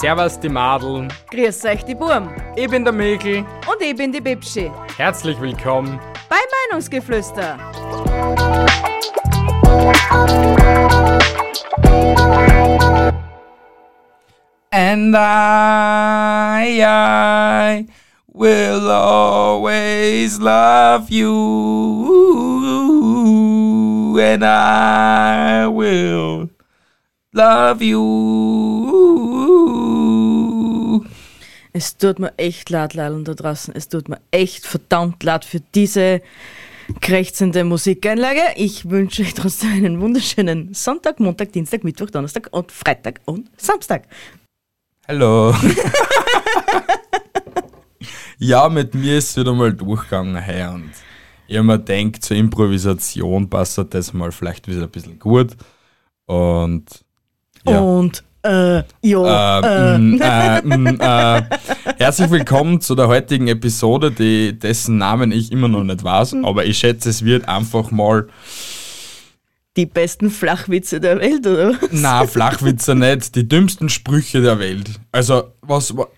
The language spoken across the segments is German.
Servus die Madeln, Grüß euch, die Burm. ich bin der Mikl. Und ich bin die Bibschi. Herzlich willkommen. Bei Meinungsgeflüster. And I, I will always love you. And I will love you. Es tut mir echt leid, Leilen da draußen. Es tut mir echt verdammt leid für diese krächzende Musikeinlage. Ich wünsche euch trotzdem einen wunderschönen Sonntag, Montag, Dienstag, Mittwoch, Donnerstag und Freitag und Samstag. Hallo. ja, mit mir ist es wieder mal durchgegangen hey, und ich hab mir gedacht, zur Improvisation passt das mal vielleicht wieder ein bisschen gut. Und ja. Und, äh, ja, Äh, äh. äh, mm, äh. Herzlich willkommen zu der heutigen Episode, die, dessen Namen ich immer noch nicht weiß, aber ich schätze, es wird einfach mal, Die besten Flachwitze der Welt, oder was? na Flachwitze nicht, die dümmsten Sprüche der Welt. Also was wa-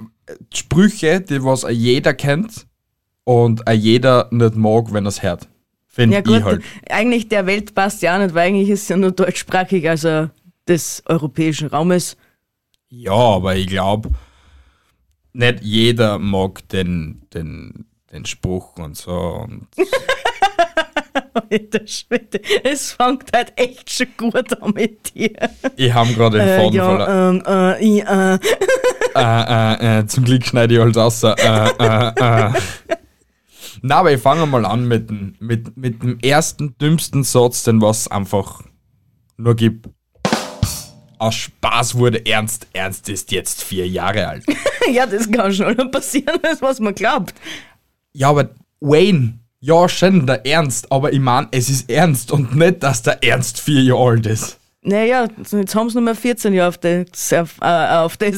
Sprüche, die was jeder kennt und jeder nicht mag, wenn er es hört. Finde Ja gut, halt. eigentlich der Welt passt ja auch nicht, weil eigentlich ist es ja nur deutschsprachig, also des europäischen Raumes. Ja, aber ich glaube, nicht jeder mag den, den, den Spruch und so. Und Alter Schwede, es fängt halt echt schon gut an mit dir. ich habe gerade den Äh, Faden verloren. ja, ähm, äh, ich, äh. Äh, äh, äh, zum Glück schneide ich alles raus. Äh, äh, äh. Na, aber ich fange mal an mit, dem- mit, mit dem ersten dümmsten Satz, den was einfach nur gibt. Aus Spaß wurde Ernst. Ernst ist jetzt vier Jahre alt. ja, das kann schon passieren, das was man glaubt. Ja, aber Wayne, ja schon, der Ernst, aber ich mein, es ist ernst und nicht, dass der Ernst vier Jahre alt ist. Naja, jetzt haben sie nur mehr 14 Jahre auf, das, auf, äh, auf das.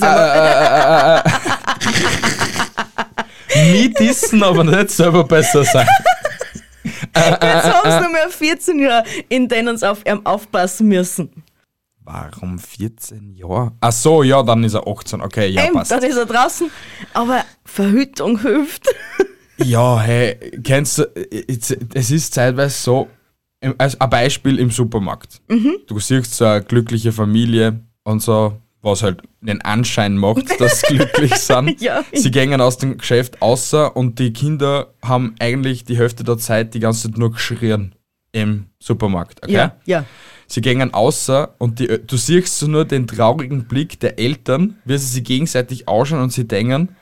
Nie dissen, aber nicht selber besser sein. jetzt haben sie nur mehr 14 Jahre, in denen sie auf ihn aufpassen müssen. Warum 14 Jahre? Ach so, ja, dann ist er 18. Okay, ja, Eben, passt. dann ist er draußen. Aber Verhütung hilft. Ja, hey, kennst du, es ist zeitweise so, als ein Beispiel im Supermarkt. Du siehst so eine glückliche Familie und so, was halt den Anschein macht, dass sie glücklich sind. Ja. Sie gehen aus dem Geschäft außer und die Kinder haben eigentlich die Hälfte der Zeit die ganze Zeit nur geschrien im Supermarkt. Okay? Ja, ja. Sie gehen außer und die, du siehst so nur den traurigen Blick der Eltern, wie sie sich gegenseitig ausschauen und sie denken,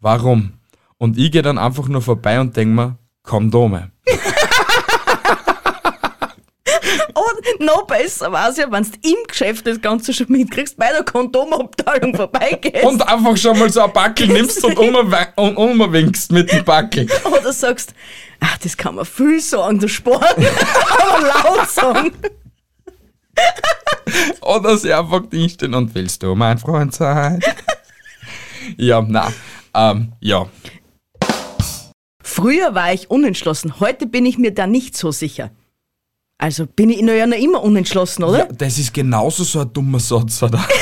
warum? Und ich gehe dann einfach nur vorbei und denke mir, Kondome. Und noch besser war es ja, wenn du im Geschäft das Ganze schon mitkriegst, bei der Kondomabteilung vorbeigehst. Und einfach schon mal so ein Backel nimmst und umwinkst mit dem Backel. Oder sagst, ach, das kann man viel sagen, der Sport, aber laut sagen. Oder sie einfach drinstehen und willst du mein Freund sein? ja, na, ähm, ja. Früher war ich unentschlossen, heute bin ich mir da nicht so sicher. Also bin ich ja noch immer unentschlossen, oder? ja. Das ist genauso so ein dummer Satz, oder?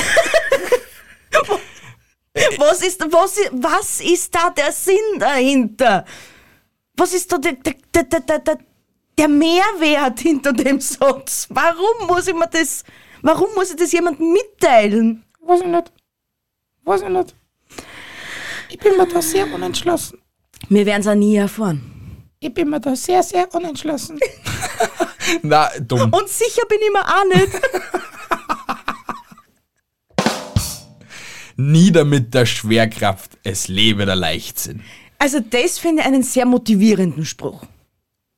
Was, ist, was, was ist da der Sinn dahinter? Was ist da der, der, der, der, der, der, Mehrwert hinter dem Satz? Warum muss ich mir das, warum muss ich das jemandem mitteilen? Weiß ich nicht. Weiß ich nicht. Ich bin mir da sehr unentschlossen. Wir werden es auch nie erfahren. Ich bin mir da sehr, sehr unentschlossen. na, dumm. Und sicher bin ich mir auch nicht. Nieder mit der Schwerkraft, es lebe der Leichtsinn. Also das finde ich einen sehr motivierenden Spruch.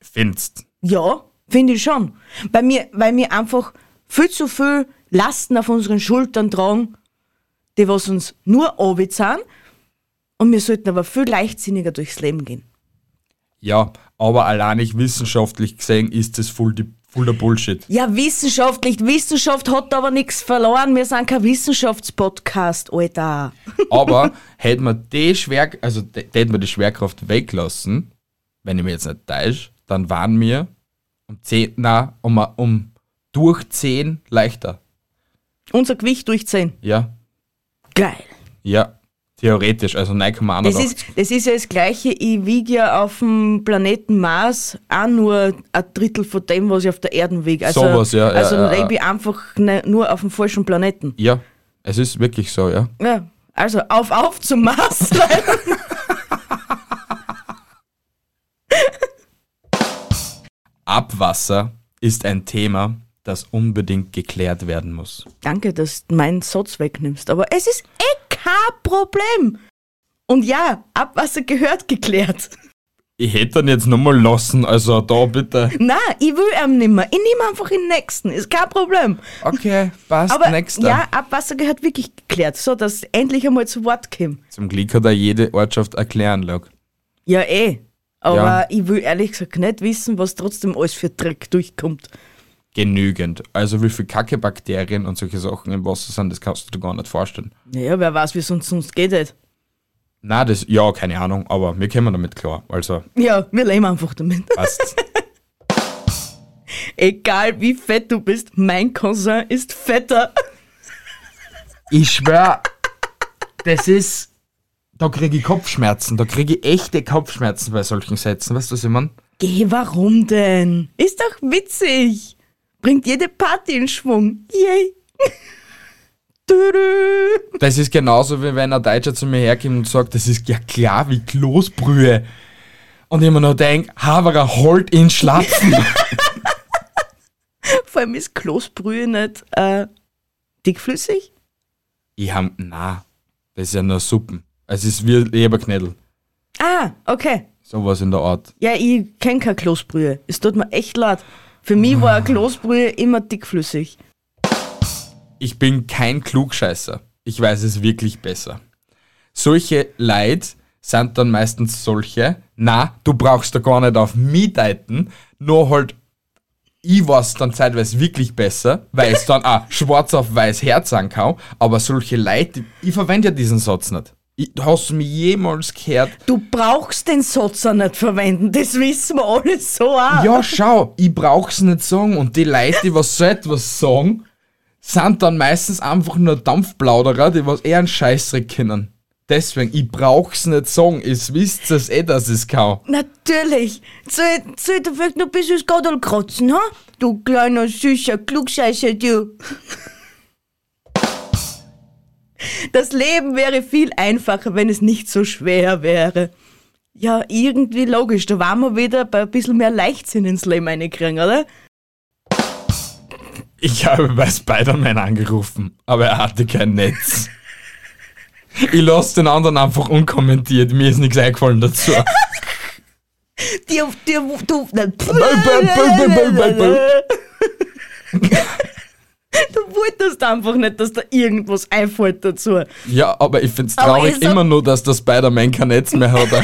Findest? Ja, finde ich schon. Bei mir, weil wir einfach viel zu viel Lasten auf unseren Schultern tragen, die was uns nur sind und wir sollten aber viel leichtsinniger durchs Leben gehen. Ja, aber alleinig wissenschaftlich gesehen ist das voll, die, voll der Bullshit. Ja, wissenschaftlich, Wissenschaft hat aber nichts verloren. Wir sind kein Wissenschaftspodcast, Alter. Aber hätte man die Schwer, also d- hätte man die Schwerkraft weglassen, wenn ich mir jetzt nicht täusche, dann waren wir um 10, na, um, um durch 10 leichter. Unser Gewicht durch 10. Ja, Geil. ja, theoretisch, also 9,81. Das ist, das ist ja das Gleiche, ich wiege ja auf dem Planeten Mars auch nur ein Drittel von dem, was ich auf der Erde wiege. Also, Sowas, ja, ja, Also ja, lebe ich einfach ne, nur auf dem falschen Planeten. ja, es ist wirklich so, ja. Ja, also auf, auf zum Mars. Abwasser ist ein Thema, das unbedingt geklärt werden muss. Danke, dass du meinen Satz wegnimmst, aber es ist eh kein Problem. Und ja, Abwasser gehört geklärt. Ich hätte dann jetzt nochmal lassen, also da bitte. Na, ich will ihm nimmer. Ich nehme einfach den nächsten, ist kein Problem. Okay, passt, Aber nächster. ja, Abwasser gehört wirklich geklärt, so dass endlich einmal zu Wort kommt. Zum Glück hat er jede Ortschaft erklären lag. Ja, eh. Aber Ja. ich will ehrlich gesagt nicht wissen, was trotzdem alles für Dreck durchkommt. Genügend. Also wie viel Kacke, Bakterien und solche Sachen im Wasser sind, das kannst du dir gar nicht vorstellen. Naja, wer weiß, wie es uns sonst geht. Halt. Na, das, ja, keine Ahnung, aber wir kommen damit klar. Also, Ja, wir leben einfach damit. passt. Egal wie fett du bist, mein Cousin ist fetter. ich schwör, das ist. Da kriege ich Kopfschmerzen, da kriege ich echte Kopfschmerzen bei solchen Sätzen, weißt du, was ich meine? Geh, warum denn? Ist doch witzig. Bringt jede Party in Schwung. Yay. Das ist genauso wie wenn ein Deutscher zu mir herkommt und sagt, das ist ja klar wie Kloßbrühe. Und ich mir noch denke, Haberer holt in Schlafen. Vor allem ist Kloßbrühe nicht äh, dickflüssig. ich hab, na, das ist ja nur Suppen. Es ist wie Leberknädel. Ah, okay. Sowas in der Art. Ja, ich kenn keine Kloßbrühe. Es tut mir echt leid. Für mich war eine Kloßbrühe immer dickflüssig. Ich bin kein Klugscheißer. Ich weiß es wirklich besser. Solche Leid sind dann meistens solche, na, du brauchst da gar nicht auf mich deuten, nur halt, ich weiß dann zeitweise wirklich besser, weil es dann auch schwarz auf weiß Herz kann, aber solche Leute, ich verwende ja diesen Satz nicht. Ich, hast du mich jemals gehört? Du brauchst den Satz auch nicht verwenden, das wissen wir alle so auch. Ja, schau, ich brauch's nicht sagen und die Leute, die was so etwas sagen, sind dann meistens einfach nur Dampfplauderer, die was eher einen Scheißdreck kennen. Deswegen, ich brauch's nicht sagen, ihr wisst es eh, dass es kann. Natürlich. Soll, ich dir vielleicht noch ein bisschen Gadel kratzen, ha? Du kleiner, süßer Klugscheißer, du. Das Leben wäre viel einfacher, wenn es nicht so schwer wäre. Ja, irgendwie logisch. Da waren wir wieder bei ein bisschen mehr Leichtsinn ins Leben reinkriegen, oder? Ich habe bei Spider-Man angerufen, aber er hatte kein Netz. Ich lasse den anderen einfach unkommentiert, mir ist nichts eingefallen dazu. Dir, dir, du, du wolltest einfach nicht, dass da irgendwas einfällt dazu. Ja, aber ich find's Aber traurig er- immer nur, dass der Spider-Man kein Netz mehr hat.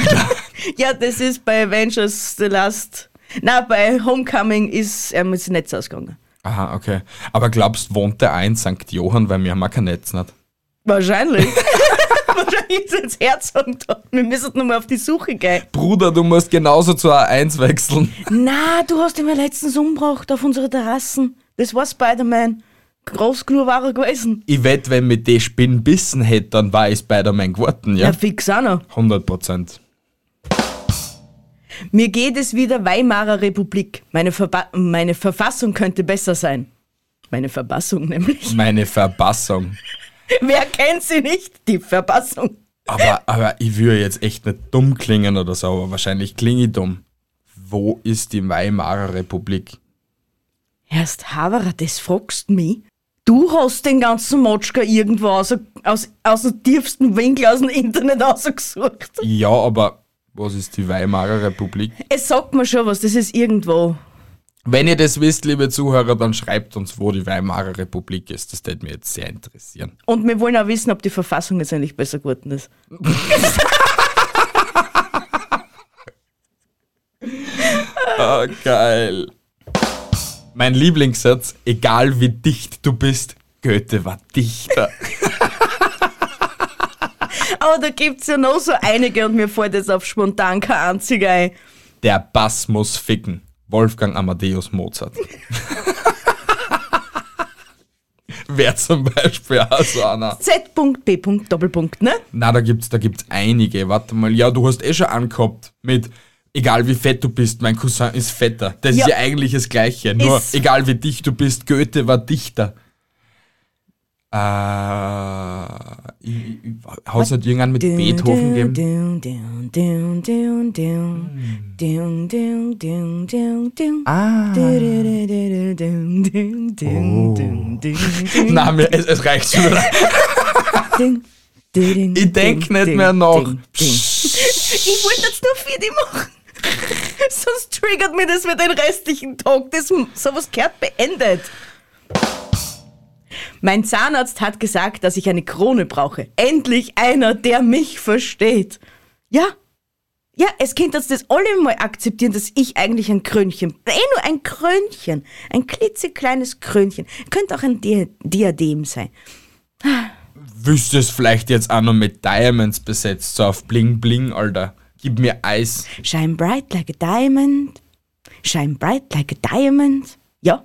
Ja, das ist bei Avengers The Last. Na, bei Homecoming ist er mit dem Netz ausgegangen. Aha, okay. Aber glaubst, wohnt der auch in St. Johann, weil wir haben auch kein Netz nicht? Wahrscheinlich. Wahrscheinlich ist jetzt Herzog da. Wir müssen nochmal auf die Suche gehen. Bruder, du musst genauso zu A1 wechseln. Na, du hast ihn ja letztens umgebracht auf unsere Terrassen. Das war Spider-Man. Groß genug war er gewesen. Ich wette, wenn mit die Spinnen bissen hätte, dann war ich Spider-Man geworden, Ja, ja? fix auch noch. 100 Prozent. Mir geht es wieder Weimarer Republik. Meine, Verba meine Verfassung könnte besser sein. Meine Verbassung nämlich. Meine Verbassung. Wer kennt sie nicht? Die Verbassung. Aber, aber ich will jetzt echt nicht dumm klingen oder so, aber wahrscheinlich klinge ich dumm. Wo ist die Weimarer Republik? Erst Haverer, das fragst mich. Du hast den ganzen Motschka irgendwo aus, aus, aus dem tiefsten Winkel aus dem Internet ausgesucht. Ja, aber was ist die Weimarer Republik? Es sagt mir schon was, das ist irgendwo. Wenn ihr das wisst, liebe Zuhörer, dann schreibt uns, wo die Weimarer Republik ist. Das würde mich jetzt sehr interessieren. Und wir wollen auch wissen, ob die Verfassung jetzt eigentlich besser geworden ist. Ah, geil. Mein Lieblingssatz, egal wie dicht du bist, Goethe war Dichter. Aber da gibt's ja noch so einige und mir fällt jetzt auf spontan kein einziger ein. Der Bass muss ficken. Wolfgang Amadeus Mozart. Wer zum Beispiel auch so einer. Z.B. Doppelpunkt, ne? Na, da gibt's, da gibt's einige. Warte mal, ja, du hast eh schon angehabt mit egal wie fett du bist, mein Cousin ist fetter. Das ja. ist ja eigentlich das Gleiche. Nur egal wie dicht du bist, Goethe war Dichter. Äh, Haus hat irgendwann mit Beethoven gegeben. Ah. Oh. Nein, es, es reicht schon. Ich denke nicht mehr nach. Ich wollte das nur für dich machen. Sonst triggert mir das für den restlichen Tag. Das, sowas gehört beendet. Mein Zahnarzt hat gesagt, dass ich eine Krone brauche. Endlich einer, der mich versteht. Ja. Ja, es könnt jetzt das alle mal akzeptieren, dass ich eigentlich ein Krönchen, eh nur ein Krönchen, ein klitzekleines Krönchen, könnte auch ein Di Diadem sein. Du es vielleicht jetzt auch noch mit Diamonds besetzt, so auf Bling Bling, Alter? Gib mir Eis. Shine bright like a diamond. Shine bright like a diamond. Ja.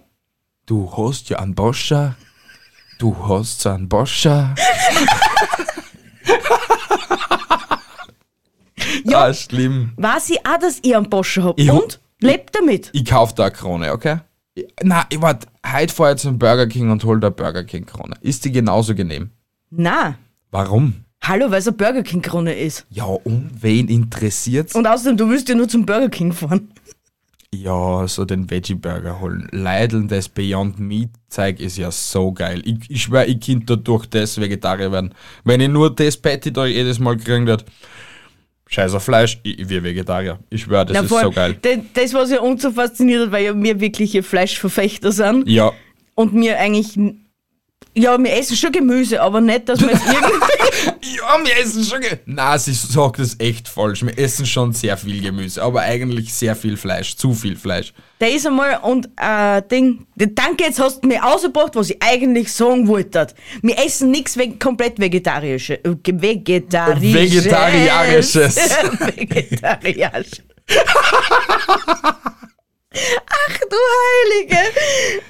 Du hast ja einen Boscher. Du hast einen Boscher. Ja. Ah, schlimm. Weiß ich auch, dass ihr einen Porsche habt. Ich hab- Und? Lebt damit. Ich kauf da eine Krone, okay? Ich- Na, ich warte, heute fahr ich zum Burger King und hol da Burger King Krone. Ist die genauso genehm? Na. Warum? Hallo, weil es eine Burger King Krone ist. Ja, um wen interessiert's? Und außerdem, du willst ja nur zum Burger King fahren. Ja, so den Veggie Burger holen. Leideln das Beyond Meat Zeug ist ja so geil. Ich, ich schwör, ich könnte dadurch das Vegetarier werden. Wenn ich nur das Patty da jedes Mal kriegen würde, scheiß auf Fleisch, ich, wäre Vegetarier. Ich schwör, das Na, ist vor so geil. Das, was ja uns so fasziniert hat, weil ja wir wirkliche Fleischverfechter sind. Ja, Und wir eigentlich. Ja, wir essen schon Gemüse, aber nicht, dass wir jetzt irgendwie. Ja, wir essen schon. Na, sie sagt das echt falsch. Wir essen schon sehr viel Gemüse, aber eigentlich sehr viel Fleisch, zu viel Fleisch. Der ist einmal und äh, Ding. Danke, jetzt hast du mir ausgebracht, was ich eigentlich sagen wollte. Wir essen nichts ve komplett vegetarisches. Äh, ge- vegetarisches. Ach du Heilige!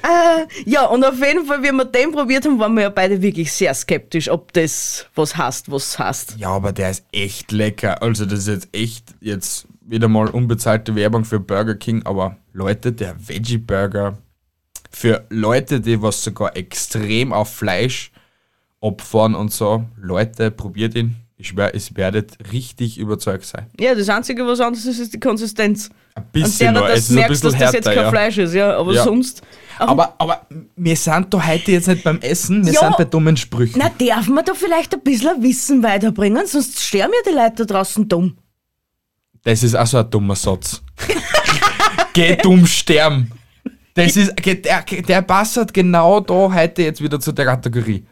Äh, ja, und auf jeden Fall, wie wir den probiert haben, waren wir ja beide wirklich sehr skeptisch, ob das was hast, was hast. Ja, aber der ist echt lecker. Also, das ist jetzt echt jetzt wieder mal unbezahlte Werbung für Burger King, aber Leute, der Veggie Burger für Leute, die was sogar extrem auf Fleisch abfahren und so, Leute, probiert ihn. Ich schwör, es werdet richtig überzeugt sein. Ja, das Einzige, was anderes ist, ist die Konsistenz. Ein bisschen der, nur, dass es ist ein merkst, bisschen dass das jetzt kein ja. Fleisch ist, ja, aber Ja. sonst. Aber, aber wir sind da heute jetzt nicht beim Essen, wir Ja. sind bei dummen Sprüchen. Na, darf man da vielleicht ein bisschen Wissen weiterbringen, sonst sterben ja die Leute da draußen dumm. Das ist auch so ein dummer Satz. Geh dumm sterben. Das ist, der, der passt halt genau da heute jetzt wieder zu der Kategorie.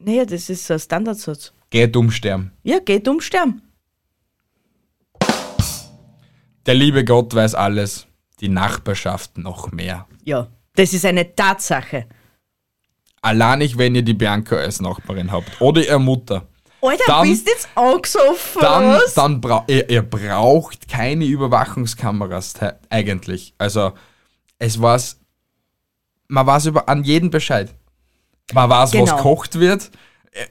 Naja, das ist ein Standardsatz. Geh dumm sterben. Ja, geh dumm sterben. Der liebe Gott weiß alles, die Nachbarschaft noch mehr. Ja, das ist eine Tatsache. Allein nicht, wenn ihr die Bianca als Nachbarin habt. Oder ihr Mutter. Alter, Dann- bist jetzt angesoffen, Dann, oder was? dann bra ihr, ihr braucht keine Überwachungskameras eigentlich. Also es weiß, man weiß über an jeden Bescheid. Man weiß, Genau. was kocht wird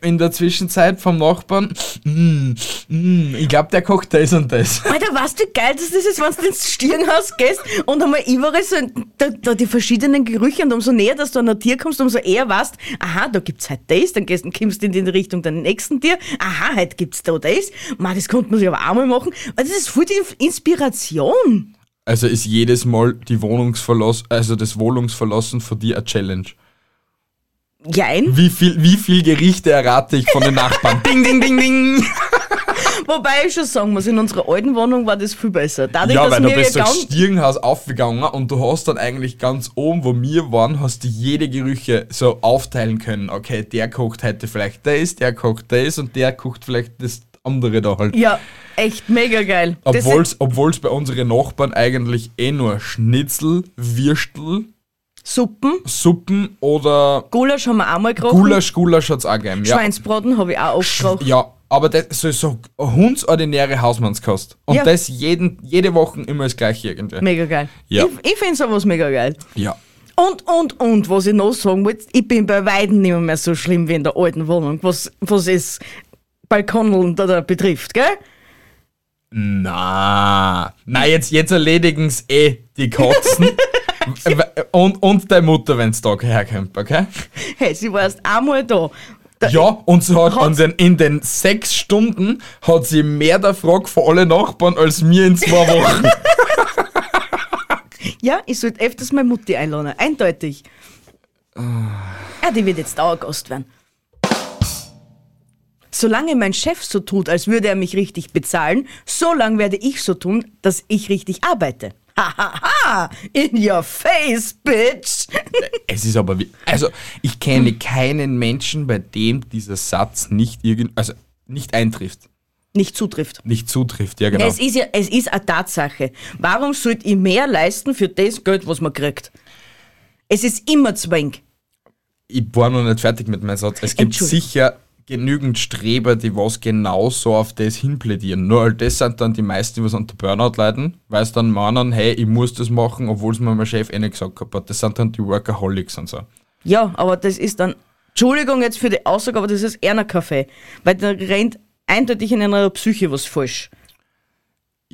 in der Zwischenzeit vom Nachbarn. Mm, mm, ich glaube, der kocht das und das. Alter, weißt du, wie geil das ist, wenn du ins Stirnhaus gehst und einmal überall so da, da die verschiedenen Gerüche und umso näher, dass du an ein Tier kommst, umso eher weißt, aha, da gibt's halt das, dann gehst kommst in die Richtung der nächsten Tier, aha, heute gibt's da das, man, das konnte man sich aber auch mal machen. Also das ist voll die Inspiration. Also ist jedes Mal die Wohnungsverlass, also das Wohnungsverlassen von dir eine Challenge. Jein. Wie viel, wie viel Gerichte errate ich von den Nachbarn? ding, ding, ding, ding. Wobei ich schon sagen muss, in unserer alten Wohnung war das viel besser. Dadurch, Ja, weil du bist durchs ganz Stiegenhaus aufgegangen und du hast dann eigentlich ganz oben, wo wir waren, hast du jede Gerüche so aufteilen können. Okay, der kocht heute vielleicht das, der kocht das und der kocht vielleicht das andere da halt. Ja, echt mega geil. Obwohl's, obwohl's bei unseren Nachbarn eigentlich eh nur Schnitzel, Würstel, Suppen, Suppen oder Gulasch haben wir auch mal gekocht. Gulasch, Gulasch hat's auch gegeben. Ja. Schweinsbraten habe ich auch oft ja, aber das so, so hundsordinäre Hausmannskost. Und Ja. das jeden, jede Woche immer das gleiche irgendwie. Mega geil. Ja. Ich, ich finde sowas mega geil. Ja. Und, und, und, was ich noch sagen wollte, ich bin bei Weitem nicht mehr so schlimm wie in der alten Wohnung, was, was es Balkoneln da, da betrifft, gell? Na, na jetzt, jetzt erledigen's eh die Katzen. und, und deine Mutter, wenn's da herkommt, okay? Hey, sie war erst einmal da. da Ja, und sie hat an den, in den sechs Stunden hat sie mehr der Frage von alle Nachbarn als mir in zwei Wochen. Ja, ich sollte öfters meine Mutti einladen, eindeutig. Ja, die wird jetzt Dauergast werden. Solange mein Chef so tut, als würde er mich richtig bezahlen, so lange werde ich so tun, dass ich richtig arbeite. Hahaha, in your face, bitch. es ist aber wie, also ich kenne keinen Menschen, bei dem dieser Satz nicht irgend, also nicht eintrifft, Nicht zutrifft. nicht zutrifft, ja genau. Es ist ja, es ist eine Tatsache. Warum sollte ich mehr leisten für das Geld, was man kriegt? Es ist immer Zwang. ich war noch nicht fertig mit meinem Satz. Es gibt sicher genügend Streber, die was genau so auf das hinplädieren. Nur halt das sind dann die meisten, die was unter Burnout leiden, weil sie dann meinen, hey, ich muss das machen, obwohl es mir mein Chef eh nicht gesagt hat. Das sind dann die Workaholics und so. Ja, aber das ist dann, Entschuldigung jetzt für die Aussage, aber das ist eher ein Kaffee. Weil da rennt eindeutig in einer Psyche was falsch.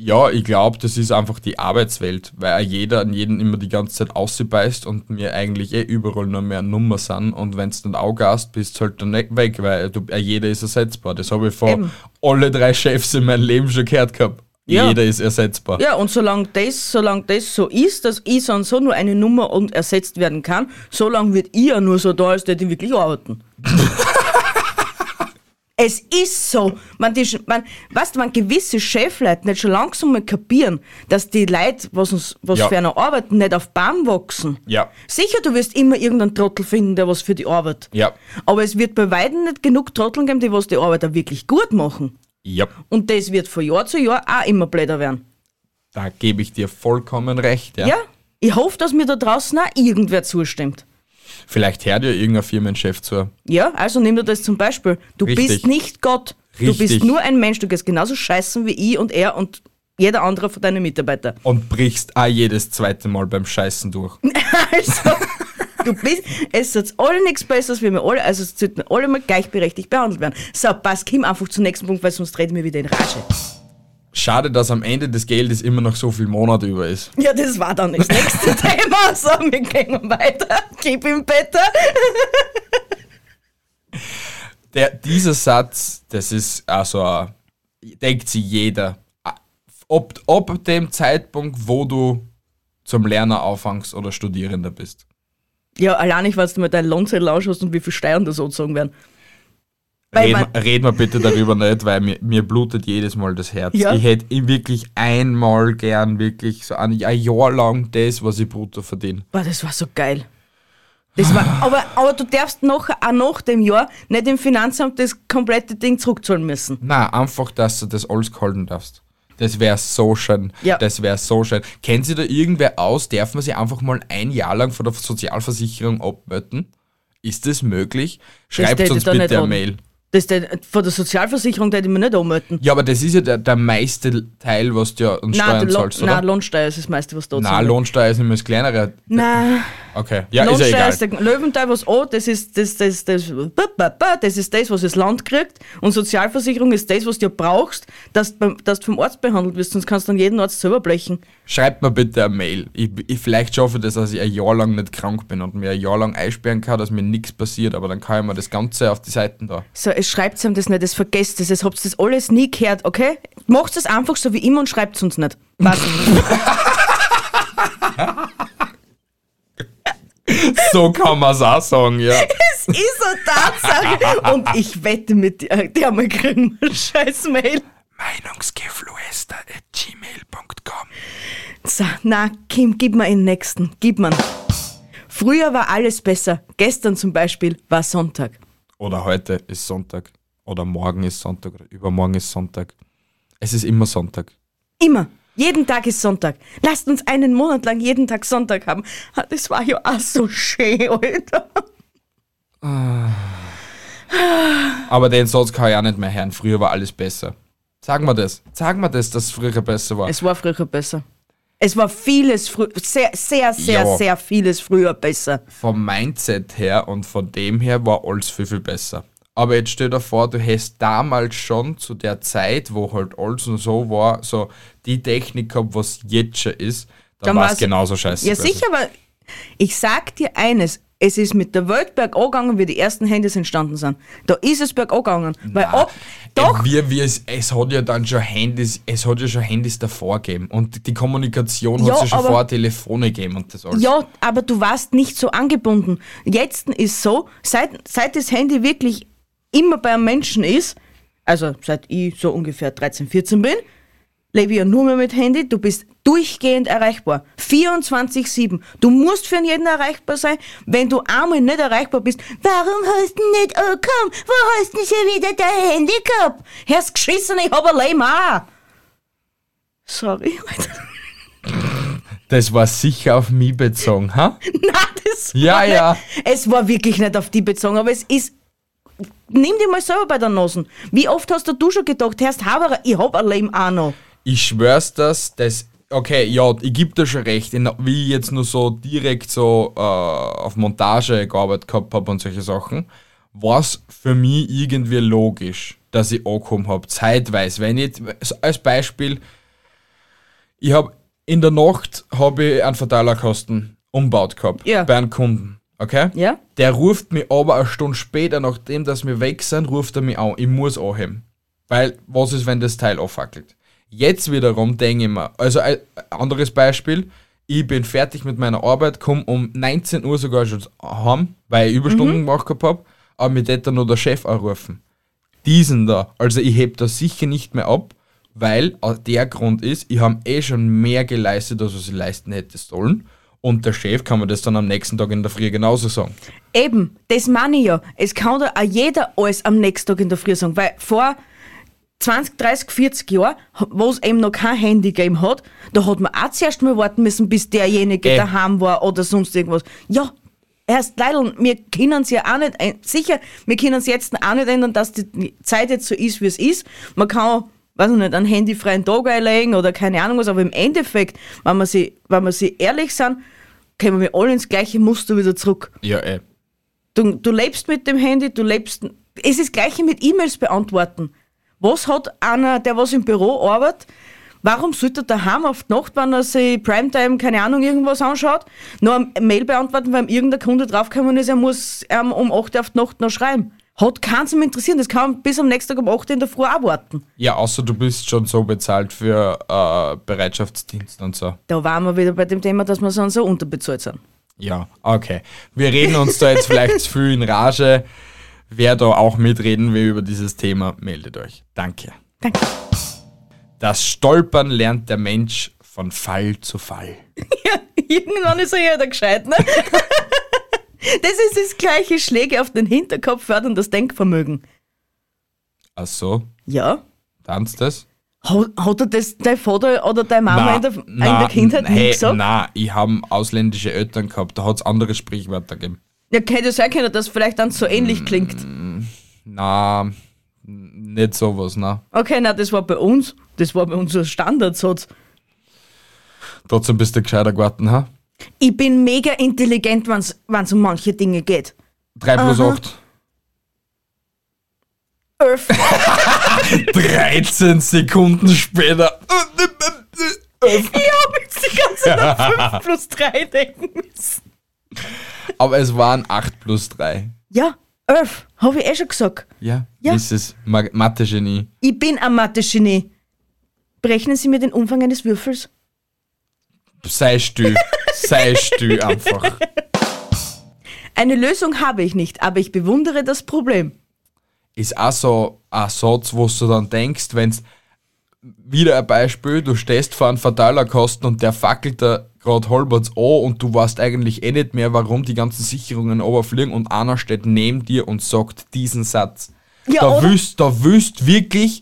Ja, ich glaube, das ist einfach die Arbeitswelt, weil auch jeder an jeden immer die ganze Zeit ausbeißt und wir eigentlich eh überall nur mehr Nummer sind und wenn du dann Auge hast, bist du halt dann nicht weg, weil du, auch jeder ist ersetzbar. Das habe ich von Eben. alle drei Chefs in meinem Leben schon gehört gehabt. Ja. Jeder ist ersetzbar. Ja, und solange das, solange das so ist, dass ich so und so nur eine Nummer und ersetzt werden kann, solange wird ich ja nur so da, als die wirklich arbeiten. es ist so. Man, die, man, weißt du, man gewisse Chefleute nicht schon langsam mal kapieren, dass die Leute, was, uns, was Ja. für eine arbeiten, nicht auf Baum wachsen. Ja. Sicher, du wirst immer irgendeinen Trottel finden, der was für die Arbeit. Ja. Aber es wird bei weitem nicht genug Trotteln geben, die was die Arbeit auch wirklich gut machen. Ja. Und das wird von Jahr zu Jahr auch immer blöder werden. Da gebe ich dir vollkommen recht. Ja. Ja? Ich hoffe, dass mir da draußen auch irgendwer zustimmt. Vielleicht hört ja irgendein Firmenchef zu. Ja, also nimm dir das zum Beispiel. Du Richtig. bist nicht Gott. Du Richtig. bist nur ein Mensch. Du gehst genauso scheißen wie ich und er und jeder andere von deinen Mitarbeitern. Und brichst auch jedes zweite Mal beim Scheißen durch. Also, du bist, es ist alle nichts Besseres wir alle, also es sollten alle mal gleichberechtigt behandelt werden. So, passt, komm einfach zum nächsten Punkt, weil sonst reden wir wieder in Rage. Schade, dass am Ende des Geldes immer noch so viel Monate über ist. Ja, das war dann das nächste Thema. So, wir gehen weiter. Gib ihm bitte. Der, dieser Satz, das ist also, denkt sich jeder. Ob, ob dem Zeitpunkt, wo du zum Lerner aufhängst oder Studierender bist. Ja, allein ich weiß, du mal deinen Lohnzettel ausschaust und wie viel Steuern da sozusagen werden. Reden man- wir bitte darüber nicht, weil mir, mir blutet jedes Mal das Herz. Ja. Ich hätte wirklich einmal gern wirklich so ein, ein Jahr lang das, was ich brutto verdiene. Boah, das war so geil. Das war, aber, aber du darfst noch, auch nach dem Jahr nicht im Finanzamt das komplette Ding zurückzahlen müssen. Na, einfach, dass du das alles gehalten darfst. Das wäre so schön. Ja. Das wäre so schön. Kennt sich da irgendwer aus? Darf man sich einfach mal ein Jahr lang von der Sozialversicherung abmelden? Ist das möglich? Schreibt täte uns bitte eine. Mail. Das der, von der Sozialversicherung hätte ich mir nicht anmelden. Ja, aber das ist ja der, der meiste Teil, was du ja an Nein, Steuern Lohn, zahlst, oder? nein, Lohnsteuer ist das meiste, was da Nein, Lohnsteuer ist immer das kleinere. Nein, Okay, ja, ist ja Lohnsteuer egal. ist der Löwenteil, was an, das ist das, das, das, das ist das, was das Land kriegt. Und Sozialversicherung ist das, was du brauchst, dass, du dass du vom Arzt behandelt wirst, sonst kannst du dann jeden Arzt selber blechen. Schreibt mir bitte eine Mail. Ich, ich, vielleicht schaffe ich das, dass ich ein Jahr lang nicht krank bin und mir ein Jahr lang einsperren kann, dass mir nichts passiert, aber dann kann ich mir das Ganze auf die Seiten da. So, es schreibt ihm das nicht, es vergesst es, es habt das alles nie gehört, okay? Macht es einfach so wie immer und schreibt es uns nicht. Was? So kann man es auch sagen, ja. es ist eine Tatsache. Und ich wette mit dir, die einmal kriegen wir eine scheiß Mail. Meinungsgeflüster.gmail.com So, na, Kim, gib mir den nächsten. Gib mir. Früher war alles besser. Gestern zum Beispiel war Sonntag. Oder heute ist Sonntag. Oder morgen ist Sonntag. Oder übermorgen ist Sonntag. Es ist immer Sonntag. Immer. Jeden Tag ist Sonntag. Lasst uns einen Monat lang jeden Tag Sonntag haben. Ah, Das war ja auch so schön, Alter. Aber den Satz kann ich auch nicht mehr hören. Früher war alles besser. Sagen wir das. Sagen wir das, dass es früher besser war. Es war früher besser. Es war vieles früher, sehr, sehr, sehr, Ja. sehr vieles früher besser. vom Mindset her und von dem her war alles viel, viel besser. Aber jetzt stell dir vor, du hast damals schon zu der Zeit, wo halt alles und so war, so die Technik gehabt, was jetzt schon ist, dann, Dann war es genauso scheiße. Ja, sicher, aber ich sag dir eines. Es ist mit der Welt bergab gegangen, wie die ersten Handys entstanden sind. Da ist es bergab gegangen. Weil ab, doch, Wir, wir, es, es hat ja dann schon Handys, es hat ja schon Handys davor gegeben. Und die Kommunikation Ja, hat es ja schon aber- vor Telefone gegeben und das alles. Ja, aber du warst nicht so angebunden. Jetzt ist so, seit, seit das Handy wirklich immer bei einem Menschen ist, also seit ich so ungefähr 13, 14 bin, lebe ich ja nur mehr mit Handy. Du bist durchgehend erreichbar. 24-7. Du musst für jeden erreichbar sein. Wenn du einmal nicht erreichbar bist, warum hast du nicht angekommen? Wo hast du schon wieder dein Handy gehabt? Hast geschissen, ich hab ein Leben auch. Sorry, Alter. Das war sicher auf mich bezogen, ha? Nein, das Ja, war ja. Nicht, es war wirklich nicht auf die bezogen, aber es ist. Nimm dir mal selber bei der Nase. Wie oft hast du schon gedacht, Herrst Haberer, ich hab ein Leben auch noch. Ich schwör's das, das. Okay, ja, ich geb dir schon recht. In, wie ich jetzt nur so direkt so äh, auf Montage gearbeitet gehabt habe und solche Sachen, war's für mich irgendwie logisch, dass ich angekommen hab. Zeitweise. Wenn ich als Beispiel, ich hab in der Nacht habe ich einen Verteilerkasten umbaut gehabt Ja. bei einem Kunden. Okay? Ja? Der ruft mich aber eine Stunde später, nachdem dass wir weg sind, ruft er mich an. Ich muss anheben. Weil, was ist, wenn das Teil auffackelt? Jetzt wiederum denke ich mir, also ein anderes Beispiel, ich bin fertig mit meiner Arbeit, komme um 19 Uhr sogar schon heim, weil ich Überstunden gemacht gehabt habe, aber mir hätte nur der Chef anrufen. Diesen da, also ich heb das sicher nicht mehr ab, weil äh, der Grund ist, ich habe eh schon mehr geleistet, als was ich leisten hätte sollen. Und der Chef kann mir das dann am nächsten Tag in der Früh genauso sagen. Eben, das meine ich ja. Es kann da auch jeder alles am nächsten Tag in der Früh sagen, weil vor 20, 30, 40 Jahren, wo es eben noch kein Handy gegeben hat, da hat man auch zuerst mal warten müssen, bis derjenige Äh. daheim war oder sonst irgendwas. Ja, erst Leidl, wir können es ja auch nicht, sicher, wir können es jetzt auch nicht ändern, dass die Zeit jetzt so ist, wie es ist. Man kann, weiß ich nicht, einen handyfreien Tag einlegen oder keine Ahnung was, aber im Endeffekt, wenn wir sie, wenn wir sie ehrlich sind, kommen wir alle ins gleiche Muster wieder zurück. Ja, eh. Du, du lebst mit dem Handy, du lebst. Es ist das gleiche mit E-Mails beantworten. Was hat einer, der was im Büro arbeitet, warum sollte er daheim auf die Nacht, wenn er sich Primetime, keine Ahnung, irgendwas anschaut, noch eine Mail beantworten, weil ihm irgendein Kunde draufgekommen ist, er muss ähm, um 8 Uhr auf die Nacht noch schreiben? Hat keinen zum interessieren, das kann man bis am nächsten Tag um 8 Uhr in der Früh auch warten. Ja, außer du bist schon so bezahlt für äh, Bereitschaftsdienst und so. Da waren wir wieder bei dem Thema, dass wir so unterbezahlt sind. Ja, okay. Wir reden uns da jetzt vielleicht zu viel in Rage. Wer da auch mitreden will über dieses Thema, meldet euch. Danke. Danke. Das Stolpern lernt der Mensch von Fall zu Fall. Ja, irgendwann ist er ja der gescheit, ne? Das ist das gleiche Schläge auf den Hinterkopf fördern das Denkvermögen. Ach so, Ja. tanzt das? Hat, er das dein Vater oder deine Mama in, der, in der Kindheit hey, nie gesagt? Nein, ich habe ausländische Eltern gehabt, da hat es andere Sprichwörter gegeben. Ja, hätte sein können, dass vielleicht dann so ähnlich klingt. Na, nicht sowas, na. Okay, na, das war bei uns. Das war bei uns ein Standardsatz. Trotzdem bist du gescheiter geworden, ha? Ich bin mega intelligent, wenn es um manche Dinge geht. 3 plus 8. Elf. 13 Sekunden später. ich hab jetzt die ganze Zeit 5 plus 3 denken müssen. Aber es waren 8 plus 3. Ja, 11. Habe ich eh schon gesagt. Ja, Ja. ist es. Ma- Mathe-Genie. Ich bin ein Mathe-Genie. Berechnen Sie mir den Umfang eines Würfels? Sei still. Sei still einfach. Eine Lösung habe ich nicht, aber ich bewundere das Problem. Ist auch so ein Satz, wo du dann denkst, wenn's wieder ein Beispiel, du stehst vor einem Verteilerkasten und der fackelt da gerade halbwegs an und du weißt eigentlich eh nicht mehr, warum die ganzen Sicherungen oberfliegen und einer steht neben dir und sagt diesen Satz. Ja, da willst, da willst wirklich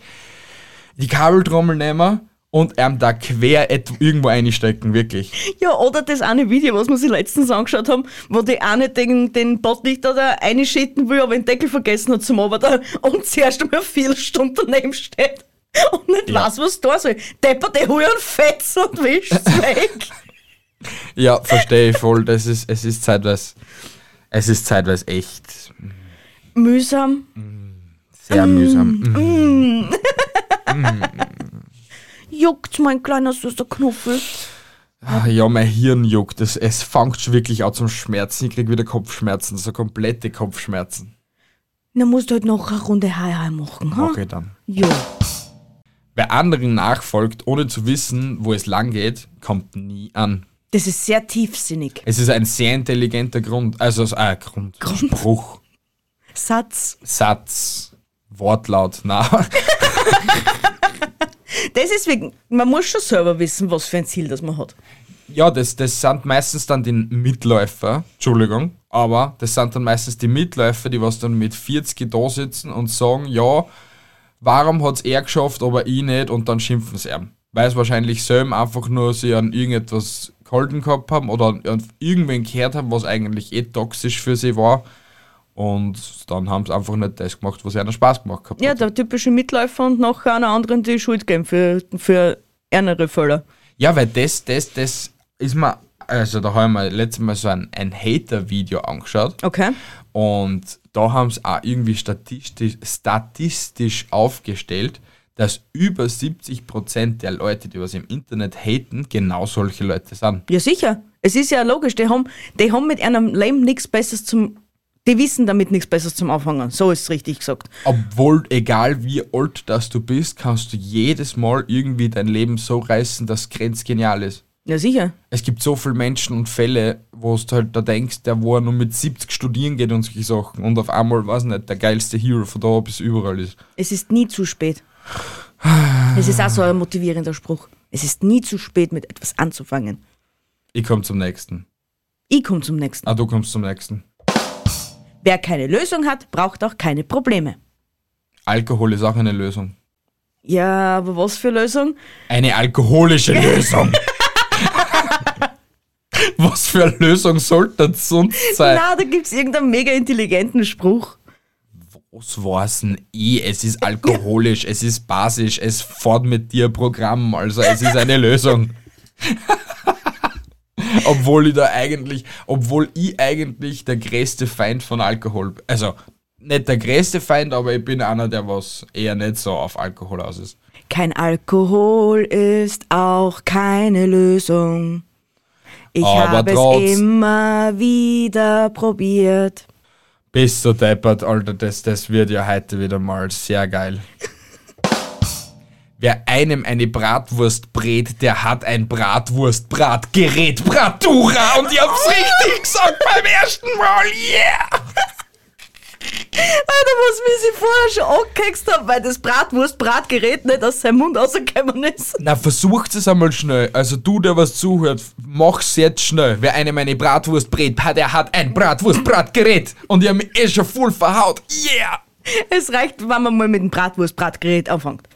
die Kabeltrommel nehmen und ihm da quer irgendwo einstecken, wirklich. Ja, oder das eine Video, was wir sich letztens angeschaut haben, wo die eine den, den Botlichter da einschitten will, aber den Deckel vergessen hat zum Arbeiten und zuerst einmal vier Stunden daneben steht und nicht Ja. weiß, was da soll. Depper, der hol einen Fetz und wischt's weg. Ja, verstehe ich voll. Das ist, es ist zeitweise, es ist zeitweise echt Mühsam. sehr mühsam. Mhm. Juckt mein kleiner süßer Knuffel. Ah, Ja, mein Hirn juckt. Es, es fängt schon wirklich an zum Schmerzen. Ich krieg wieder Kopfschmerzen, so komplette Kopfschmerzen. Dann musst du halt noch eine Runde Hai machen, ha? Mach ich dann. Ja. Wer anderen nachfolgt, ohne zu wissen, wo es lang geht, kommt nie an. Das ist sehr tiefsinnig. Es ist ein sehr intelligenter Grund, also äh, Grund, Spruch, Satz. Satz, Wortlaut, na. Das ist wegen, man muss schon selber wissen, was für ein Ziel das man hat. Ja, das, das sind meistens dann die Mitläufer, Entschuldigung, aber das sind dann meistens die Mitläufer, die was dann mit 40 da sitzen und sagen, ja, warum hat's er geschafft, aber ich nicht und dann schimpfen sie ihm. Weil es wahrscheinlich selber einfach nur sie an irgendetwas gehalten gehabt haben oder irgendwen gehört haben, was eigentlich eh toxisch für sie war. Und dann haben sie einfach nicht das gemacht, was ihnen Spaß gemacht hat. Ja, der typische Mitläufer und nachher einer anderen die Schuld geben für, für ärmere Fälle. Ja, weil das, das, das ist mir, also da habe ich mir letztes Mal so ein, ein Hater-Video angeschaut. Okay. Und da haben sie auch irgendwie statistisch, statistisch aufgestellt, dass über 70% der Leute, die was im Internet haten, genau solche Leute sind. Ja, sicher. Es ist ja logisch, die haben, die haben mit einem Leben nichts Besseres zum. Die wissen damit nichts Besseres zum Auffangen. So ist es richtig gesagt. Obwohl, egal wie alt das du bist, kannst du jedes Mal irgendwie dein Leben so reißen, dass es grenzgenial ist. Ja, sicher. Es gibt so viele Menschen und Fälle, wo du halt da denkst, der wo er nur mit 70 studieren geht und solche Sachen und auf einmal, weiß nicht, der geilste Hero von da bis überall ist. Es ist nie zu spät. Es ist auch so ein motivierender Spruch. Es ist nie zu spät, mit etwas anzufangen. Ich komm zum nächsten. Ich komme zum nächsten. Ah, du kommst zum nächsten. Wer keine Lösung hat, braucht auch keine Probleme. Alkohol ist auch eine Lösung. Ja, aber was für Lösung? Eine alkoholische Lösung. Was für eine Lösung sollte das sonst sein? Na, da gibt's irgendeinen mega intelligenten Spruch. Denn eh? Es ist alkoholisch, es ist basisch, es fährt mit dir Programm, also es ist eine Lösung. obwohl ich da eigentlich, obwohl ich eigentlich der größte Feind von Alkohol, also nicht der größte Feind, aber ich bin einer, der was eher nicht so auf Alkohol aus ist. Kein Alkohol ist auch keine Lösung. Ich Aber habe trotz- es immer wieder probiert. Bist so deppert, Alter, das, das wird ja heute wieder mal sehr geil. Wer einem eine Bratwurst brät, der hat ein Bratwurst-Bratgerät Bratura und ich hab's richtig gesagt beim ersten Mal, yeah! Alter, was mir sie vorher schon angehext haben, weil das Bratwurst-Bratgerät nicht aus seinem Mund rausgekommen ist. Na, versucht es einmal schnell. Also du, der was zuhört, mach's jetzt schnell. Wer einem eine Bratwurst brät, der hat ein Bratwurst-Bratgerät und ich hab mich eh schon voll verhaut, yeah! Es reicht, wenn man mal mit dem Bratwurst-Bratgerät anfängt.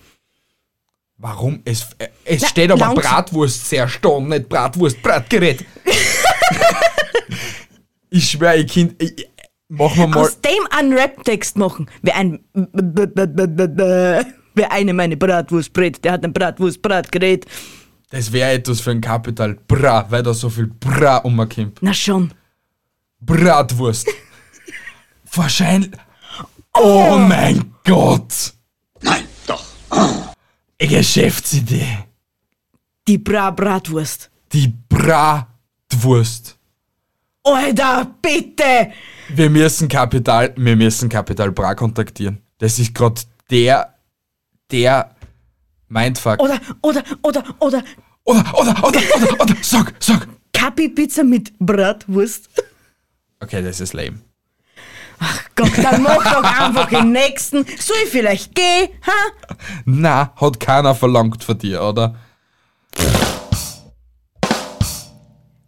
Warum? Es, äh, es Na, steht aber. Bratwurst sehr stehen, nicht Bratwurst, Bratgerät. ich schwör, ich Kind, ich- machen wir mal. Aus dem einen Rap-Text machen. Wer ein Wer eine Bratwurst brät, der hat ein Bratwurst-Bratgerät. Das wäre etwas für ein Kapital. Bra, weil da so viel Bra umkommt. Na schon. Bratwurst. Wahrscheinlich. Oh mein Gott! Nein, doch. Eine Geschäftsidee. Die Bra-Bratwurst. Die Bratwurst. Alter, bitte! Wir müssen Kapital, wir müssen Kapital Bra kontaktieren. Das ist gerade der, der Mindfuck. Oder, oder, oder, oder Oder, oder, oder, oder, oder, sag, sag. Kapi-Pizza mit Bratwurst. Okay, das ist lame. Gott, dann mach doch einfach den nächsten. Soll ich vielleicht gehen? Ha? Na, hat keiner verlangt von dir, oder?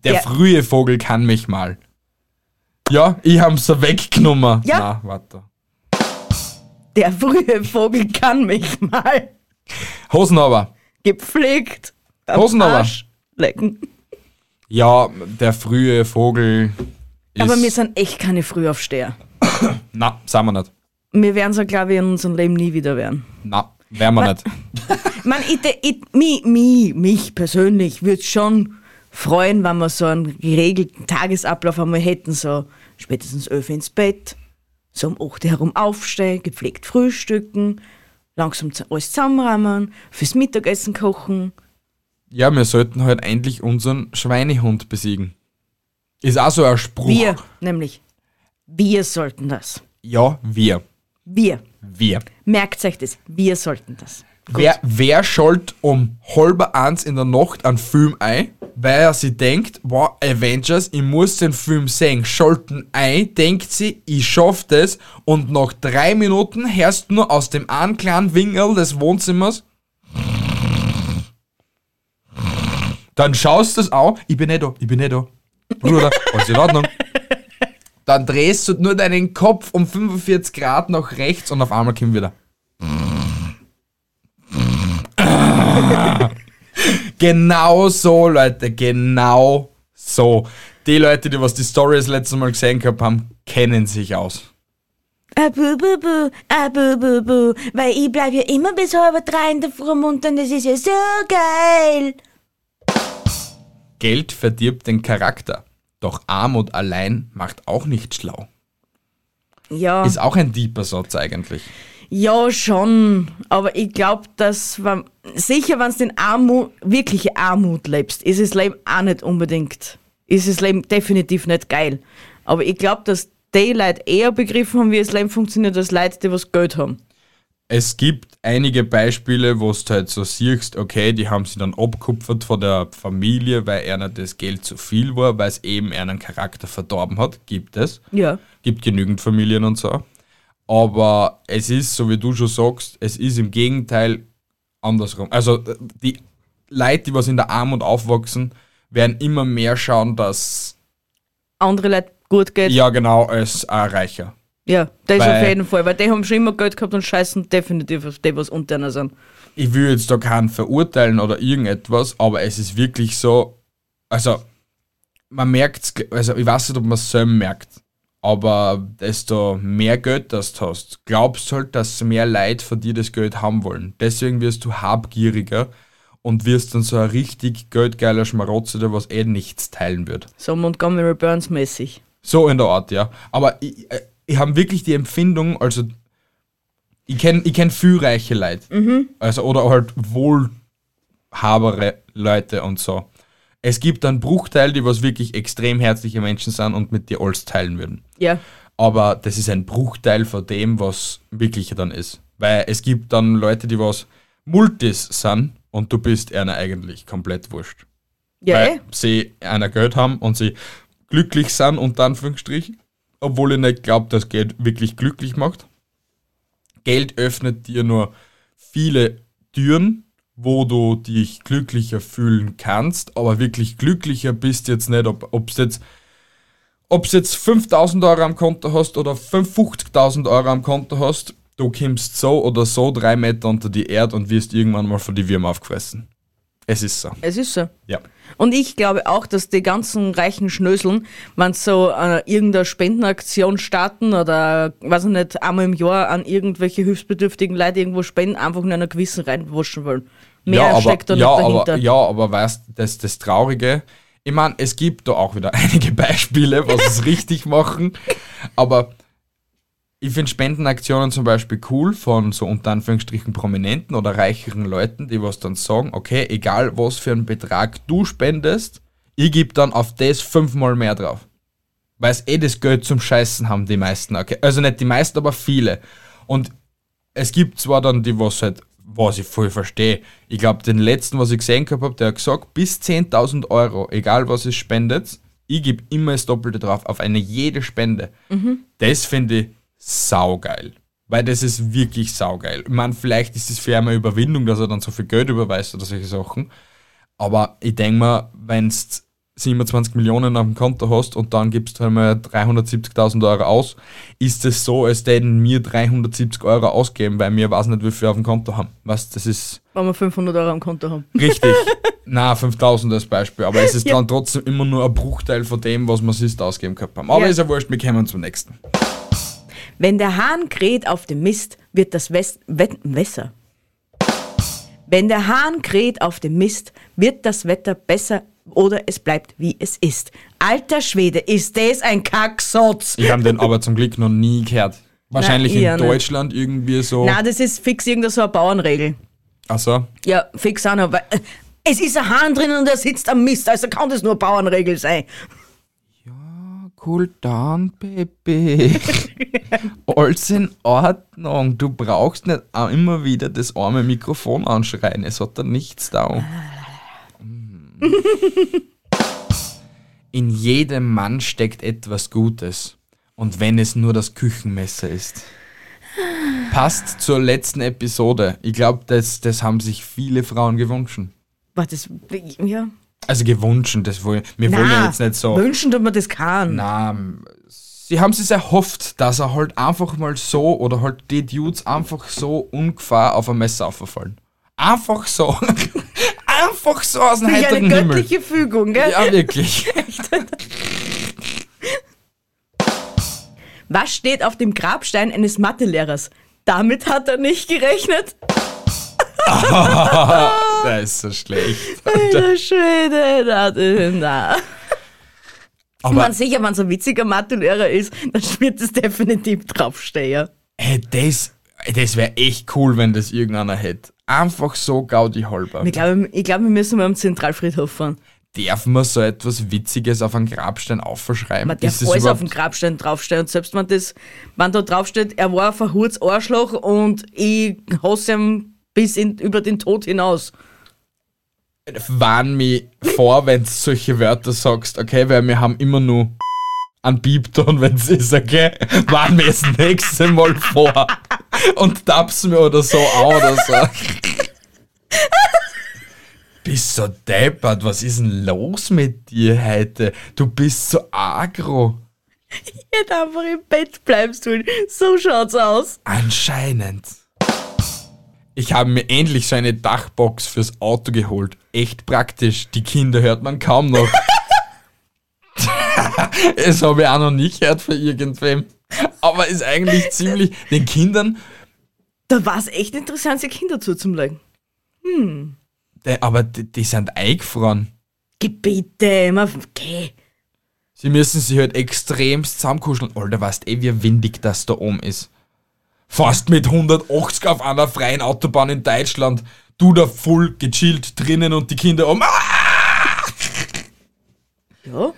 Der Ja. frühe Vogel kann mich mal. Ja, ich hab's so weggenommen. Ja. Na, warte. Der frühe Vogel kann mich mal. Hosen aber. Gepflegt. Am Hosen aber. Arsch lecken. Ja, der frühe Vogel ist... Aber wir sind echt keine Frühaufsteher. Na, sind wir nicht. Wir werden so, glaube ich, in unserem Leben nie wieder werden. Na, wären wir nicht. Man, ich, ich, mich, mich, mich persönlich würde schon freuen, wenn wir so einen geregelten Tagesablauf einmal hätten, so spätestens elf ins Bett, so um 8 Uhr herum aufstehen, gepflegt frühstücken, langsam alles zusammenräumen, fürs Mittagessen kochen. Ja, wir sollten halt endlich unseren Schweinehund besiegen. Ist auch so ein Spruch. Wir, nämlich, wir sollten das. Ja, wir. Wir. Wir. Merkt euch das, wir sollten das. Wer, wer schaltet um halber eins in der Nacht einen Film ein, weil er sich denkt, wow, Avengers, ich muss den Film sehen, schalten ein, denkt sie, ich schaff das und nach drei Minuten hörst du nur aus dem einen kleinen Winkel des Wohnzimmers dann schaust du es auch, ich bin nicht da, ich bin nicht da. Bruder, alles in Ordnung. Dann drehst du nur deinen Kopf um 45 Grad nach rechts und auf einmal kommt wieder. Genau so, Leute, genau so. Die Leute, die was die Story das letzte Mal gesehen gehabt haben, kennen sich aus. Ah, bu, bu, bu, ah, bu, bu, bu, weil ich bleib ja immer bis halb drei in der Früh munter und das ist ja so geil. Geld verdirbt den Charakter, doch Armut allein macht auch nicht schlau. Ja, Ist auch ein deeper Satz eigentlich. Ja schon, aber ich glaube, dass, wenn, sicher, wenn du in Armut, wirkliche Armut lebst, ist das Leben auch nicht unbedingt, ist das Leben definitiv nicht geil. Aber ich glaube, dass die Leute eher begriffen haben, wie das Leben funktioniert, als Leute, die was Geld haben. Es gibt einige Beispiele, wo du halt so siehst, okay, die haben sie dann abkupfert von der Familie, weil einer das Geld zu viel war, weil es eben einen Charakter verdorben hat. Gibt es. Ja. Gibt genügend Familien und so. Aber es ist, so wie du schon sagst, es ist im Gegenteil andersrum. Also die Leute, die was in der Armut aufwachsen, werden immer mehr schauen, dass Andere Leute gut geht. ja genau als ein Reicher. Ja, das Weil- auf jeden Fall, weil die haben schon immer Geld gehabt und scheißen definitiv auf die, was unter einer sind. ich will jetzt da keinen verurteilen oder irgendetwas, aber es ist wirklich so, also man merkt also ich weiß nicht, ob man es selber merkt, aber desto mehr Geld das du hast, glaubst halt, dass mehr Leute von dir das Geld haben wollen. Deswegen wirst du habgieriger und wirst dann so ein richtig geldgeiler Schmarotzer, der was eh nichts teilen wird. So Montgomery Burns mäßig. So in der Art, ja. Aber ich, äh, ich habe wirklich die Empfindung, also ich kenne ich kenn viel reiche Leute. Also, oder halt wohlhabere Leute und so. Es gibt einen Bruchteil, die was wirklich extrem herzliche Menschen sind und mit dir alles teilen würden. Ja. Aber das ist ein Bruchteil von dem, was wirklich dann ist. Weil es gibt dann Leute, die was Multis sind und du bist einer eigentlich komplett wurscht Ja, weil eh. sie einer Geld haben und sie glücklich sind, unter Anführungsstrichen, obwohl ich nicht glaube, dass Geld wirklich glücklich macht. Geld öffnet dir nur viele Türen, wo du dich glücklicher fühlen kannst, aber wirklich glücklicher bist jetzt nicht, ob es jetzt ob jetzt 5000 Euro am Konto hast oder 50.000 Euro am Konto hast, du kommst so oder so drei Meter unter die Erde und wirst irgendwann mal von die Würmer aufgefressen. Es ist so. Es ist so. Ja. Und ich glaube auch, dass die ganzen reichen Schnöseln, wenn sie so äh, irgendeine Spendenaktion starten oder, weiß ich nicht, einmal im Jahr an irgendwelche hilfsbedürftigen Leute irgendwo spenden, einfach nur einer gewissen reinwaschen wollen. Mehr ja, aber, steckt da ja, nicht dahinter. Aber, ja, aber weißt das, das Traurige, ich meine, es gibt da auch wieder einige Beispiele, was es richtig machen, aber ich finde Spendenaktionen zum Beispiel cool von so unter Anführungsstrichen Prominenten oder reicheren Leuten, die was dann sagen, okay, egal was für einen Betrag du spendest, ich gebe dann auf das fünfmal mehr drauf. Weil es eh das Geld zum Scheißen haben, die meisten. Okay? Also nicht die meisten, aber viele. Und es gibt zwar dann die, was halt, was ich voll verstehe. Ich glaube, den letzten, was ich gesehen habe, der hat gesagt, bis 10.000 Euro, egal was ihr spendet, ich gebe immer das Doppelte drauf auf eine jede Spende. Das finde ich saugeil. Weil das ist wirklich saugeil. Ich meine, vielleicht ist es für eine Überwindung, dass er dann so viel Geld überweist oder solche Sachen. Aber ich denke mal, wenn du 27 Millionen auf dem Konto hast und dann gibst du einmal 370.000 Euro aus, ist es so, als hätten mir 370 Euro ausgeben, weil wir weiß nicht, wie viel auf dem Konto haben. Was, das ist Wenn wir 500 Euro am Konto haben. richtig. Na, 5000 als Beispiel. Aber es ist Ja. dann trotzdem immer nur ein Bruchteil von dem, was wir sonst ausgeben haben. Aber Ja. ist ja wurscht, wir kommen zum nächsten. Wenn der Hahn kräht auf dem Mist, wird das West Wet Wässer. Wenn der Hahn kräht auf dem Mist, wird das Wetter besser oder es bleibt wie es ist. Alter Schwede, ist das ein Kacksatz? Ich habe den aber zum Glück noch nie gehört. Wahrscheinlich eher in nicht. Deutschland irgendwie so. Na, das ist fix irgendeine so eine Bauernregel. Achso. Ja, fix auch noch, weil äh, es ist ein Hahn drinnen und er sitzt am Mist, also kann das nur Bauernregel sein. Cool down, Baby. Alles in Ordnung. Du brauchst nicht immer wieder das arme Mikrofon anschreien. Es hat da nichts da. In jedem Mann steckt etwas Gutes. Und wenn es nur das Küchenmesser ist. Passt zur letzten Episode. Ich glaube, das, das haben sich viele Frauen gewünscht. Was das, ja. Also gewünscht, das wollen wir wollen ja jetzt nicht so. wünschen, dass man das kann. Na, sie haben sich erhofft, dass er halt einfach mal so oder halt die Dudes einfach so ungefahr auf ein Messer auffallen. Einfach so. einfach so aus dem Durch eine heiteren Himmel. göttliche Fügung, gell? Ja, wirklich. Was steht auf dem Grabstein eines Mathelehrers? Damit hat er nicht gerechnet. Der ist so schlecht. Alter Schwede, das ist na. Aber Man sicher, wenn es ein witziger Mathelehrer ist, dann wird es definitiv draufstehen. hey, das, das wäre echt cool, wenn das irgendeiner hätte. Einfach so Gaudi halber. Ich glaube, ich glaube, wir müssen mal am Zentralfriedhof fahren. Darf man so etwas Witziges auf einen Grabstein aufschreiben? Man darf das alles auf dem Grabstein draufstehen. Und selbst wenn, das, wenn da draufsteht, er war ein verhurts Arschloch und ich hasse ihn bis in, über den Tod hinaus. Warn mich vor, wenn du solche Wörter sagst, okay, weil wir haben immer nur einen Piepton, wenn es ist, okay? Warn mir das nächste Mal vor und tappst mir oder so an oder so. Bist so deppert, was ist denn los mit dir heute? Du bist so agro. Ich hätte einfach im Bett bleiben sollen. So schaut's aus. Anscheinend. Ich habe mir endlich so eine Dachbox fürs Auto geholt. Echt praktisch. Die Kinder hört man kaum noch. das habe ich auch noch nicht gehört von irgendwem. Aber ist eigentlich ziemlich. Den Kindern. Da war es echt interessant, sich Kinder zuzulegen. Die, aber die, die sind eingefroren. Gebiete, immer, okay. Sie müssen sich halt extremst zusammenkuscheln. Alter, weißt eh, wie windig das da oben ist. Fast mit 180 auf einer freien Autobahn in Deutschland. Du da voll gechillt drinnen und die Kinder um. Ja.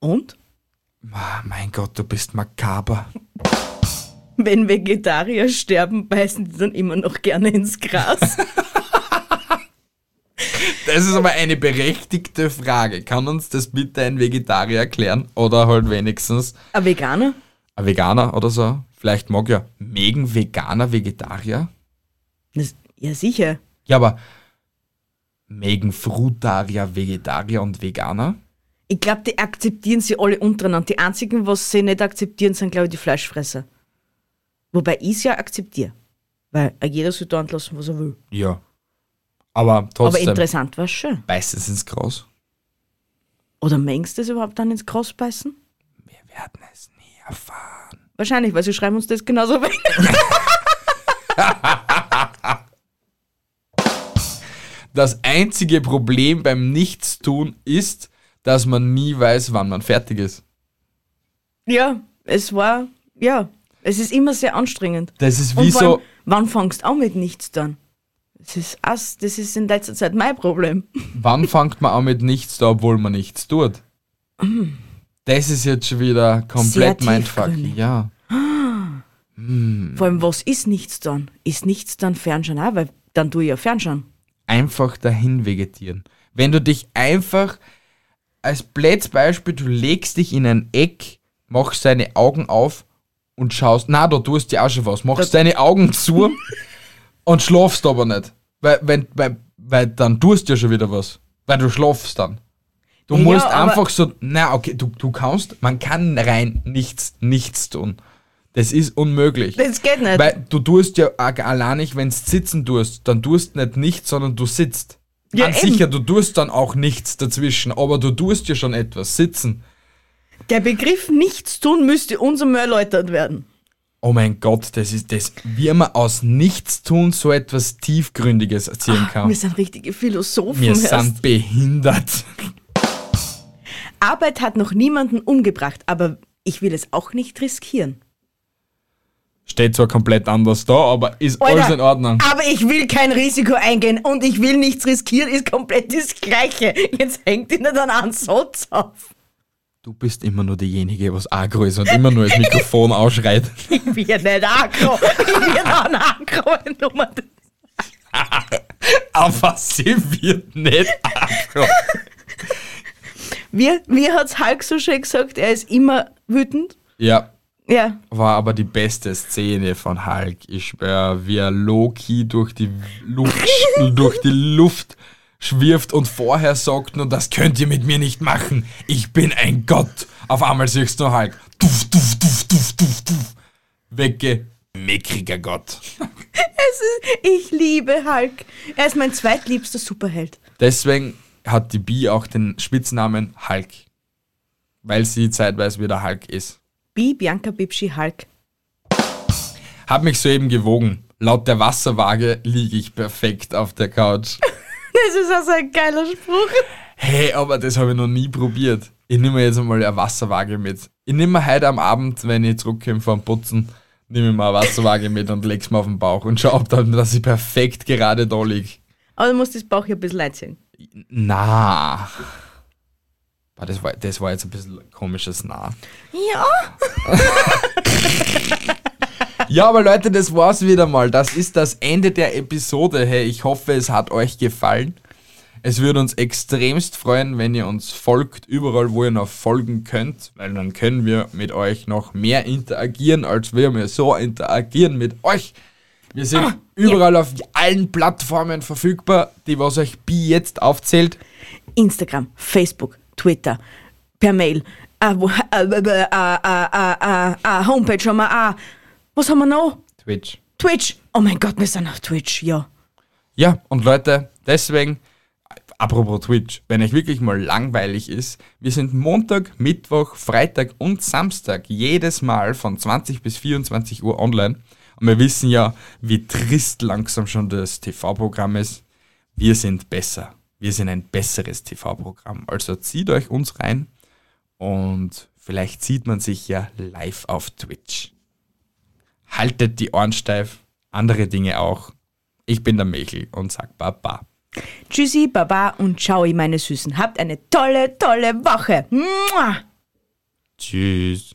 Und? Mein Gott, du bist makaber. Wenn Vegetarier sterben, beißen die dann immer noch gerne ins Gras. Das ist aber eine berechtigte Frage. Kann uns das bitte ein Vegetarier erklären? Oder halt wenigstens ein Veganer? ein Veganer oder so? Vielleicht mag ja Megen Veganer Vegetarier? Das, ja, sicher. Ja, aber Megen Frutarier Vegetarier und Veganer? Ich glaube, die akzeptieren sie alle untereinander. Die einzigen, was sie nicht akzeptieren, sind, glaube ich, die Fleischfresser. Wobei ich es ja akzeptiere. Weil jeder soll da lassen, was er will. Ja. Aber Aber trotzdem, interessant war es schon. beißt es ins Gras? Oder mengst du das überhaupt dann ins Gras beißen? Wir werden es nie erfahren. Wahrscheinlich, weil sie schreiben uns das genauso weg. Das einzige Problem beim Nichtstun ist, dass man nie weiß, wann man fertig ist. ja, es war, ja, es ist immer sehr anstrengend. Das ist wie so. allem, wann fangst du an mit nichts dann? Das ist, as, das ist in letzter Zeit mein Problem. Wann fängt man an mit nichts da, obwohl man nichts tut? Das ist jetzt schon wieder komplett Sehr Mindfuck. tiefgründig. Ja. Vor allem, was ist nichts dann? Ist nichts dann Fernschauen auch? Weil dann tue ich ja Fernschauen. Einfach dahin vegetieren. Wenn du dich einfach als blödes Beispiel, du legst dich in ein Eck, machst deine Augen auf und schaust, na, da tust du auch schon was, machst deine Augen zu und schlafst aber nicht. Weil, wenn, weil, weil dann tust du ja schon wieder was. Weil du schlafst dann. Du Ja, musst einfach so, na, okay, du, du kannst, man kann rein nichts, nichts tun. Das ist unmöglich. Das geht nicht. Weil du tust ja allein nicht, wenn du sitzen tust, dann tust du nicht nichts, sondern du sitzt. Ja, Ganz sicher, du tust dann auch nichts dazwischen, aber du tust ja schon etwas, sitzen. Der Begriff nichts tun müsste uns einmal erläutert werden. Oh mein Gott, das ist das, wie man aus Nichtstun so etwas Tiefgründiges erzählen kann. Wir sind richtige Philosophen. Wir erst. sind behindert. Arbeit hat noch niemanden umgebracht, aber ich will es auch nicht riskieren. Steht zwar komplett anders da, aber ist Alter, alles in Ordnung. Aber ich will kein Risiko eingehen und ich will nichts riskieren, ist komplett das Gleiche. Jetzt hängt ihn nicht an einen Satz auf. Du bist immer nur diejenige, was agro ist und immer nur das Mikrofon ausschreit. Ich bin nicht aggro. Ich bin ein aggro. Nummer. Aber sie wird nicht agro. Wie, wie hat's Hulk so schön gesagt? Er ist immer wütend. Ja, Ja. war aber die beste Szene von Hulk. Ich schwör, wie er Loki durch die Luft, durch die Luft schwirft und vorher sagt nur, das könnt ihr mit mir nicht machen. Ich bin ein Gott. Auf einmal siehst du Hulk. Duf, duf, duf, duf, duf, duf. Wegge. Mickriger Gott. Ist, ich liebe Hulk. Er ist mein zweitliebster Superheld. Deswegen hat die Bi auch den Spitznamen Hulk. Weil sie zeitweise wieder Hulk ist. Bi Bianca Bibschi Hulk. Hab mich soeben gewogen. Laut der Wasserwaage liege ich perfekt auf der Couch. Das ist also ein geiler Spruch. Hey, aber das habe ich noch nie probiert. Ich nehme mir jetzt einmal eine Wasserwaage mit. Ich nehme mir heute am Abend, wenn ich zurückkomme vom Putzen, nehme ich mir eine Wasserwaage mit und leg's mir auf den Bauch und schau, ob dann, dass ich perfekt gerade da liege. Aber du musst das Bauch hier ein bisschen einziehen. Na. Boah, Das war, das war jetzt ein bisschen ein komisches Na. Ja. Ja, aber Leute, das war's wieder mal. Das ist das Ende der Episode. Hey, ich hoffe, es hat euch gefallen. Es würde uns extremst freuen, wenn ihr uns folgt, überall, wo ihr noch folgen könnt, weil dann können wir mit euch noch mehr interagieren, als wir mir so interagieren mit euch. Wir sind überall auf allen Plattformen verfügbar, die was euch Bi jetzt aufzählt. Instagram, Facebook, Twitter, per Mail, äh, äh, äh, äh, Homepage haben wir auch. Was haben wir noch? Twitch. Twitch. Oh mein Gott, wir sind auf Twitch, ja. Ja, und Leute, deswegen, apropos Twitch, wenn euch wirklich mal langweilig ist, wir sind Montag, Mittwoch, Freitag und Samstag jedes Mal von 20 bis 24 Uhr online. Und wir wissen ja, wie trist langsam schon das TV-Programm ist. Wir sind besser. Wir sind ein besseres TV-Programm. Also zieht euch uns rein und vielleicht sieht man sich ja live auf Twitch. Haltet die Ohren steif, andere Dinge auch. Ich bin der Michel und sag Baba. Tschüssi, Baba und ciao, meine Süßen. Habt eine tolle, tolle Woche. Mua. Tschüss.